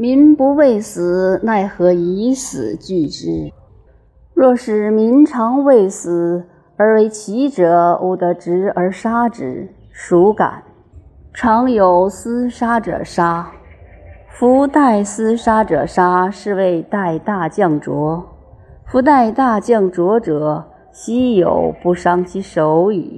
民不畏死，奈何以死惧之？若使民常畏死，而为奇者，吾得执而杀之，孰敢？常有厮杀者杀，夫待厮杀者杀，是谓待大将卓。夫待大将卓者，奚有不伤其手矣？